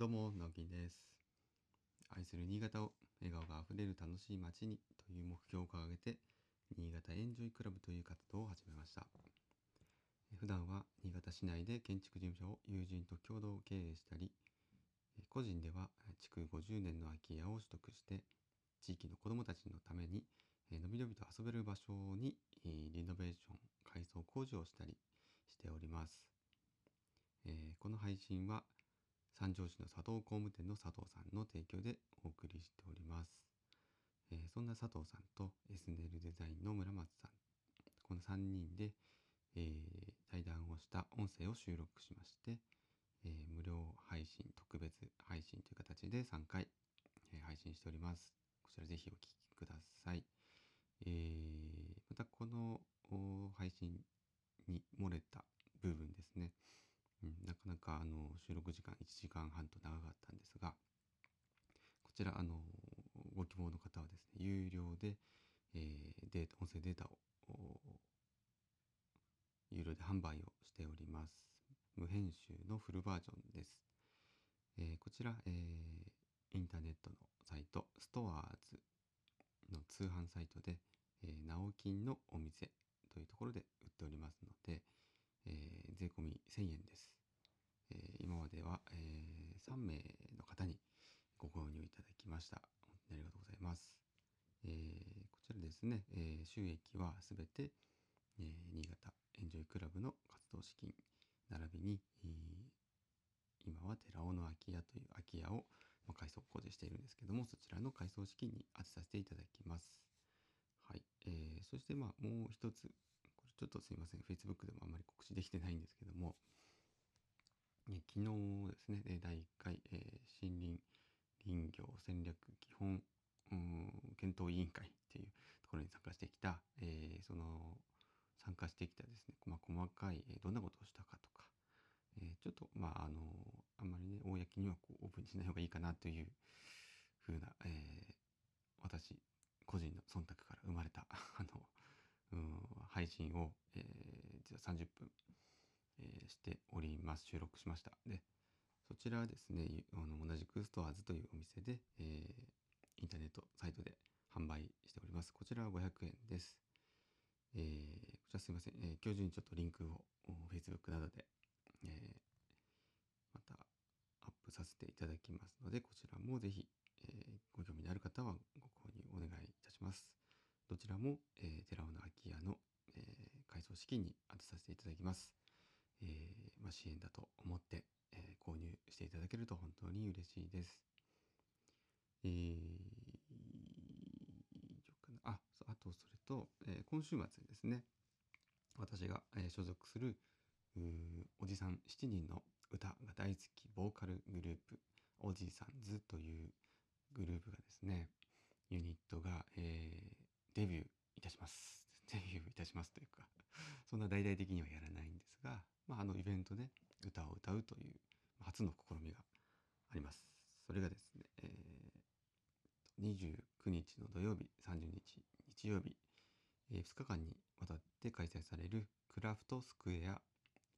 どうも、直樹です。愛する新潟を笑顔があふれる楽しい街にという目標を掲げて、新潟エンジョイクラブという活動を始めました。普段は新潟市内で建築事務所を友人と共同経営したり、個人では築50年の空き家を取得して、地域の子どもたちのために、えのびのびと遊べる場所にリノベーション、改装工事をしたりしております。この配信は三条市の佐藤工務店の佐藤さんの提供でお送りしております。えーそんな佐藤さんと SNL デザインの村松さん、この3人で、えー対談をした音声を収録しまして、えー無料配信、特別配信という形で3回、えー配信しております。こちらぜひお聞きください。えーまたこの配信に漏れた部分ですね。うん、なかなかあの収録時間1時間半と長かったんですが、こちらあのご希望の方はですね、有料で、えーデータ、音声データを有料で販売をしております。無編集のフルバージョンです。えーこちら、えーインターネットのサイト、ストアーズの通販サイトで、えー、直金のお店というところで売っておりますので、えー税込み1000円です。え今までは、え3名の方にご購入いただきました。本当にありがとうございます。えこちらですね、え収益はすべて、え新潟エンジョイクラブの活動資金並びに、今は寺尾の空き家という空き家をまあ改装工事しているんですけどもそちらの改装資金に当てさせていただきます。はい、えーそしてまあもう一つこれちょっとすいません Facebook でもあんまり告知できてないんですけども、ね、昨日ですね第1回、えー森林林業戦略基本検討委員会っていうところに参加してきた、えーその参加してきたですね、まあ、細かい、えーどんなことをしたかとか、えーちょっとまああのあんまりね公にはこうオープンしない方がいいかなというふうな、えー私個人の忖度から生まれた あのうん配信を、えー実は30分、えーしております。収録しました。でそちらはですねあの同じくストアーズというお店で、えーインターネットサイトで販売しております。こちらは500円です。えーこちらすいません、えー今日中にちょっとリンクを Facebook などで、えーまたアップさせていただきますので、こちらもぜひ、えーご興味のある方はご購入お願いいたします。どちらも、えー寺尾の空き家の、えー改装資金に当てさせていただきます。えーまあ、支援だと思って、えー購入していただけると本当に嬉しいです。えーあそうあとそれと、えー今週末にですね。私が、え所属するおじさん7人の歌が大好きボーカルグループおじさんズというグループがですねユニットが、えーデビューいたします。デビューいたしますというかそんな大々的にはやら、まあ、あのイベントで歌を歌うという初の試みがありますそれがですね、えー29日の土曜日30日日曜日、え2日間にわたって開催されるクラフトスクエア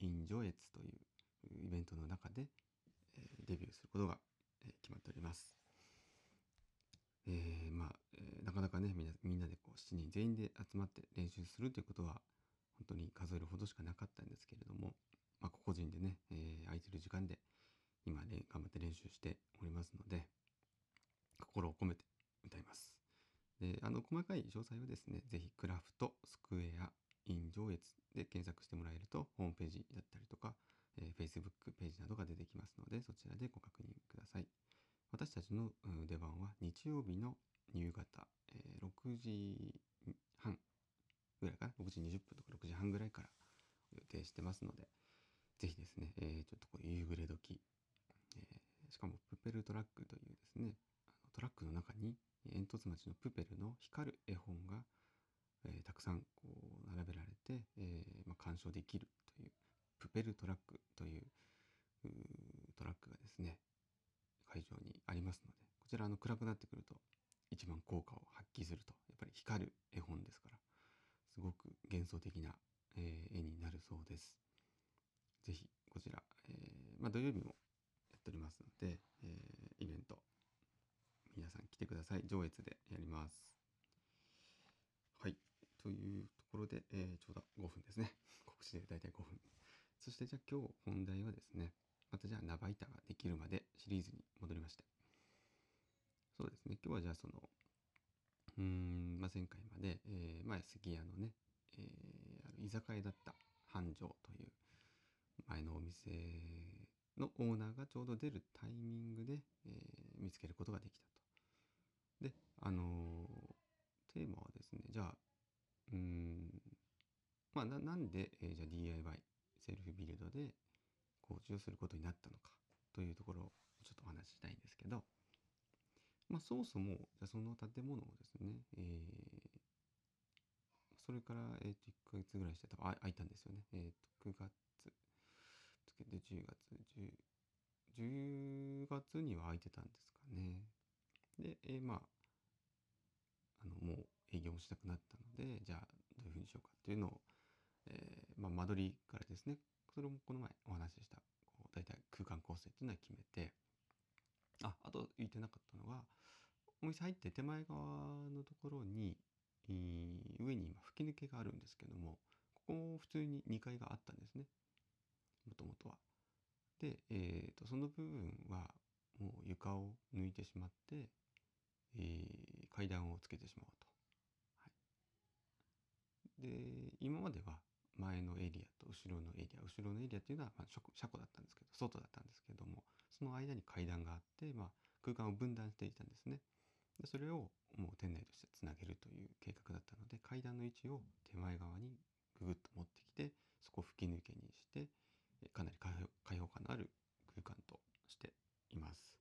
インジョエツというイベントの中で、えーデビューすることが、えー決まっております。えーまあ、えーなかなかねみんなみんなでこう7人全員で集まって練習するということは本当に数えるほどしかなかったんですけれども、まあ、個人でね、えー空いてる時間で今ね頑張って練習しておりますので心を込めて歌います。であの細かい詳細はですね是非クラフトスクエアイン上越で検索してもらえるとホームページだったりとか、えー Facebook ページなどが出てきますのでそちらでご確認ください。私たちの出番は日曜日の夕方、えー6時ぐらいかな？6時20分とか6時半ぐらいから予定してますのでぜひですね、えーちょっとこう夕暮れ時、えーしかもプペルトラックというですねあのトラックの中に煙突町のプペルの光る絵本が、えーたくさんこう並べられて、えーまあ、鑑賞できるというプペルトラックといううトラックがですね会場にありますのでこちらの暗くなってくると一番効果を発揮するとやっぱり光る絵本ですからごく幻想的な、えー絵になるそうです。ぜひこちら、えーまあ、土曜日もやっておりますので、えー、イベント皆さん来てください。上越でやります。はい。というところで、え、ちょうど5分ですね。告知で大体5分。そしてじゃあ今日本題はですねまたじゃあナバイタができるまでシリーズに戻りましてそうですね。今日はじゃあそのうん、まあ、前回まで、えー、前杉屋のね、えー、ある居酒屋だった繁盛という前のお店のオーナーがちょうど出るタイミングで、えー、見つけることができたと。で、あのー、テーマはですね、じゃあ、うん、まあな、なんで、えー、じゃあ DIY、セルフビルドで工事をすることになったのかというところをちょっとお話ししたいんですけど、まあ、そもそも、じゃその建物をですね、えー、それから、え、ー、と、1ヶ月ぐらいして多分空いたんですよね。えっ、ー、と、9月、で、10月、10、10月には空いてたんですかね。で、えー、まあ、あの、もう営業もしたくなったので、じゃあ、どういうふうにしようかっていうのを、えー、まあ、間取りからですね、それもこの前お話しした、こう、大体空間構成っていうのは決めて、あ、あと言ってなかったのが、お店入って手前側のところに、上に今吹き抜けがあるんですけども、ここ普通に2階があったんですね。もともとは。で、えーと、その部分はもう床を抜いてしまって、えー、階段をつけてしまおうと。はい、で今までは前のエリアと後ろのエリア後ろのエリアっていうのは、まあ、車庫だったんですけど外だったんですけどもその間に階段があって、まあ、空間を分断していたんですね。でそれをもう店内としてつなげるという計画だったので階段の位置を手前側にぐぐっと持ってきてそこを吹き抜けにしてかなり開放感のある空間としています。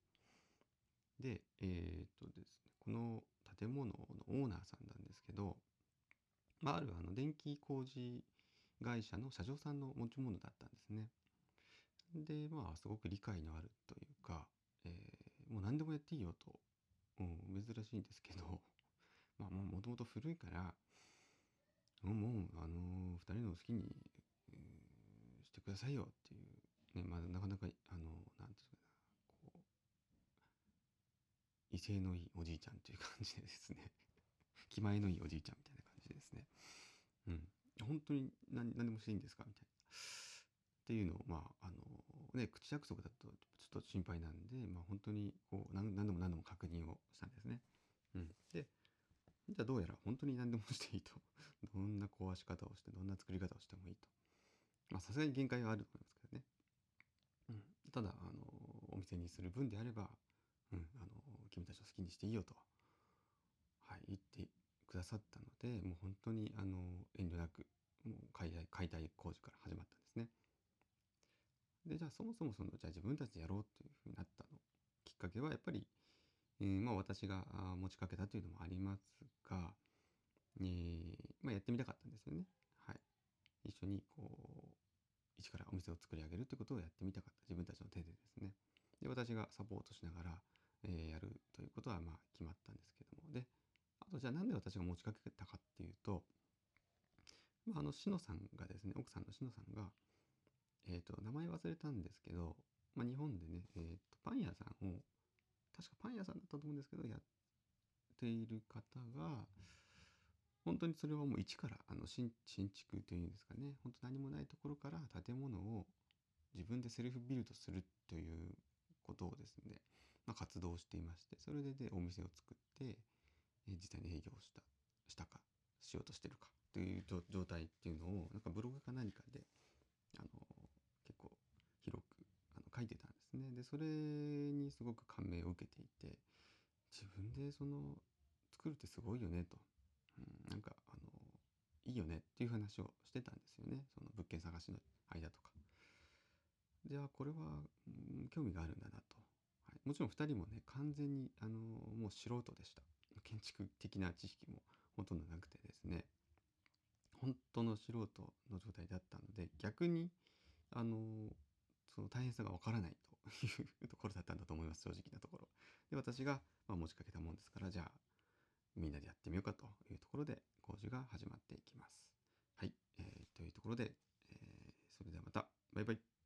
で、えー、っとですね、この建物のオーナーさんなんですけど、まあ、あるあの電気工事会社の社長さんの持ち物だったんですね。で、まあ、すごく理解のあるというか、えー、もう何でもやっていいよと、うん、珍しいんですけど、まあ、もともと古いから、もう、あのー、二人の好きにしてくださいよっていう、ね、まあ、なかなか、あの、なんていうかな、こう、威勢のいいおじいちゃんっていう感じでですね 気前のいいおじいちゃんみたいな感じでですね。うん。本当に何何でもしていいんですかみたいな。っていうのを、まあ、あの、ね、口約束だとちょっと心配なんで、まあ、本当にこう何何度も何度も確認をしたんですね。うん。で、じゃあどうやら本当に何でもしていいと。どんな壊し方をして、どんな作り方をしてもいいと。まさすがに限界があると思いますけどね。うん、ただ、あの、お店にする分であれば、うん、あの、君たちを好きにしていいよと、はい、言ってくださったので、もう本当に、あの、遠慮なく、もう解体、解体工事から始まったんですね。で、じゃあそもそもその、じゃあ自分たちでやろうっていうふうになったの、きっかけはやっぱり、えー、まあ私が持ちかけたというのもありますが、えー、まあやってみたかったんですよね。はい。一緒にこう一からお店を作り上げるということをやってみたかった。自分たちの手でですね。で私がサポートしながら、えー、やるということはまあ決まったんですけども。であとじゃあなんで私が持ちかけたかっていうと、まあ、あのしのさんがですね奥さんのしのさんがえっ、ー、と名前忘れたんですけど、まあ、日本でね、えー、とパン屋さんを確かパン屋さんだったと思うんですけどやっている方が本当にそれはもう一からあの新築というんですかね本当何もないところから建物を自分でセルフビルドするということをですね、まあ、活動していましてそれででお店を作って、え実際に営業したしたかしようとしてるかという状態っていうのをなんかブログか何かであの書いてたんですね。でそれにすごく感銘を受けていて自分でその作るってすごいよねと。うん、なんかあのいいよねっていう話をしてたんですよね。その物件探しの間とか。じゃあこれは、うん、興味があるんだなと、はい、もちろん2人もね完全にあのもう素人でした。建築的な知識もほとんどなくてですね。本当の素人の状態だったので逆にあのその大変さがわからないというところだったんだと思います正直なところで私が、まあ、持ちかけたもんですからじゃあみんなでやってみようかというところで工事が始まっていきます。はい、えー、というところで、えー、それではまたバイバイ。